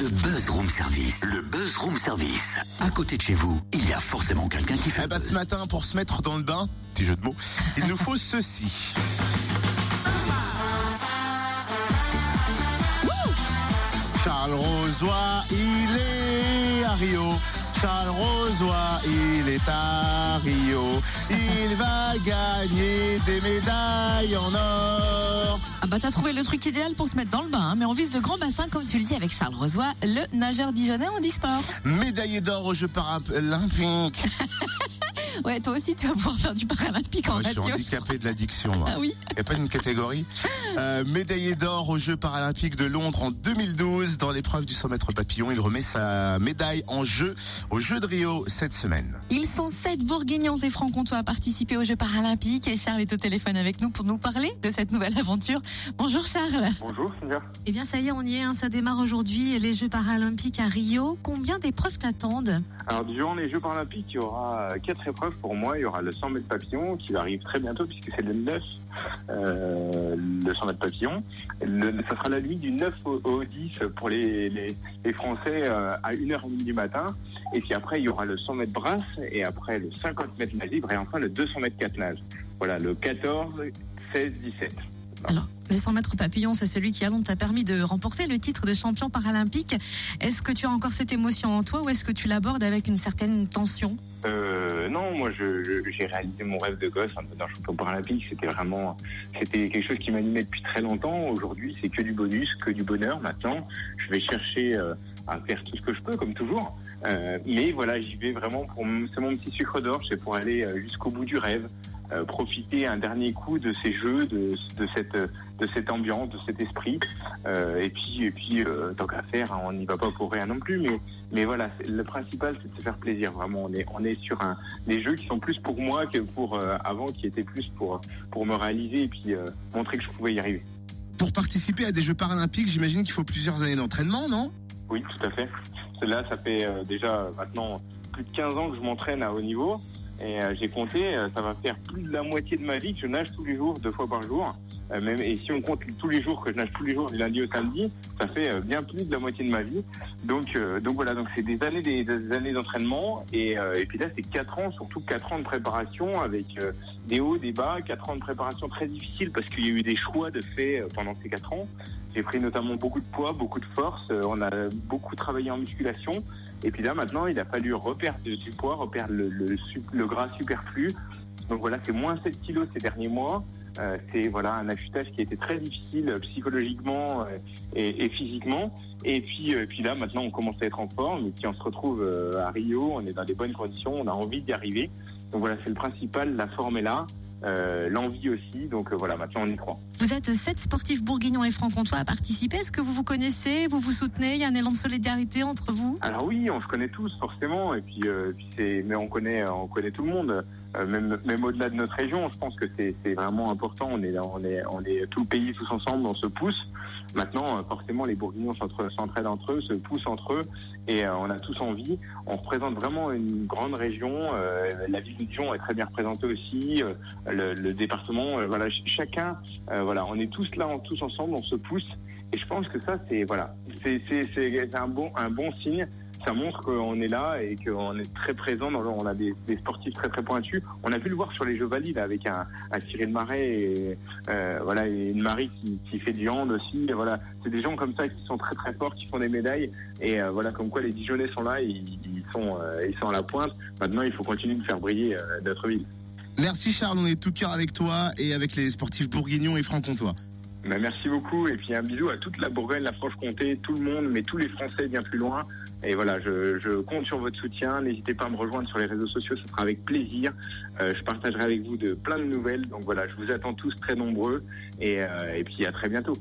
Le Buzz Room Service. Le Buzz Room Service. À côté de chez vous, il y a forcément quelqu'un qui fait. Eh ben, ce matin, pour se mettre dans le bain, petit jeu de mots, il nous faut ceci. Charles Rosoy, il est à Rio. Charles Rosoy, il est à Rio. Il va gagner des médailles en or. Ah bah t'as trouvé le truc idéal pour se mettre dans le bain, hein, mais on vise le grand bassin comme tu le dis avec Charles Rosoy, le nageur dijonnais en e-sport. Médaillé d'or aux Jeux paralympiques. Ouais, toi aussi tu vas pouvoir faire du paralympique en Ouais, je suis radio. handicapé de l'addiction. Ah oui. Il n'y a pas une catégorie. Euh, médaillé d'or aux Jeux paralympiques de Londres en 2012 dans l'épreuve du 100 mètres papillon. Il remet sa médaille en jeu aux Jeux de Rio cette semaine. Ils sont sept bourguignons et francs-comtois à participer aux Jeux paralympiques et Charles est au téléphone avec nous pour nous parler de cette nouvelle aventure. Bonjour Charles. Bonjour Sylvia. Eh bien ça y est, on y est, hein, ça démarre aujourd'hui les Jeux paralympiques à Rio. Combien d'épreuves t'attendent? Alors durant les Jeux paralympiques, il y aura quatre épreuves pour moi. Il y aura le 100 mètres papillon qui arrive très bientôt puisque c'est le 9, euh, le 100 mètres papillon. Le, ça sera la nuit du 9 au, au 10 pour les, les, les Français euh, à 1h30 du matin. Et puis après, il y aura le 100 mètres brasse et après le 50 mètres nage libre et enfin le 200 mètres 4 nage. Voilà, le 14, 16, 17. Alors, le 100 mètres papillon, c'est celui qui Londres t'a permis de remporter le titre de champion paralympique. Est-ce que tu as encore cette émotion en toi ou est-ce que tu l'abordes avec une certaine tension? Euh, non, moi j'ai réalisé mon rêve de gosse en devenant champion paralympique. C'était vraiment, c'était quelque chose qui m'animait depuis très longtemps. Aujourd'hui, c'est que du bonus, que du bonheur. Maintenant, je vais chercher euh, à faire tout ce que je peux, comme toujours. Euh, mais voilà, j'y vais vraiment pour, c'est mon petit sucre d'orge, c'est pour aller euh, jusqu'au bout du rêve, euh, profiter un dernier coup de ces jeux, de, cette, de cette ambiance, de cet esprit. Et puis, et puis, tant qu'à faire, hein, on n'y va pas pour rien non plus. Mais mais voilà, le principal, c'est de se faire plaisir. Vraiment, on est, on est sur des jeux qui sont plus pour moi que pour avant, qui étaient plus pour, pour me réaliser et puis montrer que je pouvais y arriver. Pour participer à des Jeux paralympiques, j'imagine qu'il faut plusieurs années d'entraînement, non? Oui, tout à fait. Là, ça fait euh, déjà euh, maintenant plus de 15 ans que je m'entraîne à haut niveau. Et euh, j'ai compté, ça va faire plus de la moitié de ma vie que je nage tous les jours, deux fois par jour. Même, et si on compte tous les jours que je nage tous les jours du lundi au samedi, ça fait bien plus de la moitié de ma vie. Donc, donc voilà, donc c'est des années, des, années d'entraînement. Et, et puis là, c'est quatre ans, surtout quatre ans de préparation avec des hauts, des bas, quatre ans de préparation très difficile parce qu'il y a eu des choix de fait euh, pendant ces quatre ans. J'ai pris notamment beaucoup de poids, beaucoup de force. Euh, on a beaucoup travaillé en musculation. Et puis là, maintenant, il a fallu reperdre du poids, reperdre le, le gras superflu. Donc voilà, c'est moins 7 kilos ces derniers mois. Euh, c'est voilà un affûtage qui a été très difficile euh, psychologiquement euh, et, et physiquement. Et puis, euh, puis là, maintenant, on commence à être en forme. Et puis on se retrouve à Rio, on est dans des bonnes conditions, on a envie d'y arriver. Donc voilà, c'est le principal, la forme est là, euh, l'envie aussi. Donc euh, voilà, maintenant on y croit. Vous êtes sept sportifs bourguignons et francs-comtois à participer. Est-ce que vous vous connaissez, vous vous soutenez? Il y a un élan de solidarité entre vous? Alors oui, on se connaît tous forcément, et puis, euh, puis c'est, mais on connaît, on connaît tout le monde, même, même au-delà de notre région. Je pense que c'est, c'est vraiment important. On est, on est, on est tout le pays tous ensemble, on se pousse. Maintenant, forcément, les Bourguignons s'entraident entre eux, se poussent entre eux, et euh, on a tous envie. On représente vraiment une grande région. euh, la ville de Dijon est très bien représentée aussi. euh, le, le département, voilà, ch- chacun, voilà, on est tous là, tous ensemble, on se pousse. Et je pense que ça, c'est voilà, c'est un bon un bon signe. Ça montre qu'on est là et qu'on est très présent. Dans le, on a des, des sportifs très très pointus. On a pu le voir sur les Jeux valides avec un, un Cyril Marais et euh, voilà et une Marie qui, qui fait du hand aussi. Et voilà, c'est des gens comme ça qui sont très très forts, qui font des médailles. Et euh, voilà, comme quoi les Dijonnais sont là, ils, ils sont euh, ils sont à la pointe. Maintenant, il faut continuer de faire briller notre ville. Merci Charles, on est tout cœur avec toi et avec les sportifs bourguignons et francs-comtois. Ben, merci beaucoup et puis un bisou à toute la Bourgogne, la Franche-Comté, tout le monde, mais tous les Français bien plus loin. Et voilà, je, compte sur votre soutien. N'hésitez pas à me rejoindre sur les réseaux sociaux, ce sera avec plaisir. Euh, je partagerai avec vous de plein de nouvelles. Donc voilà, je vous attends tous très nombreux et, euh, et puis à très bientôt.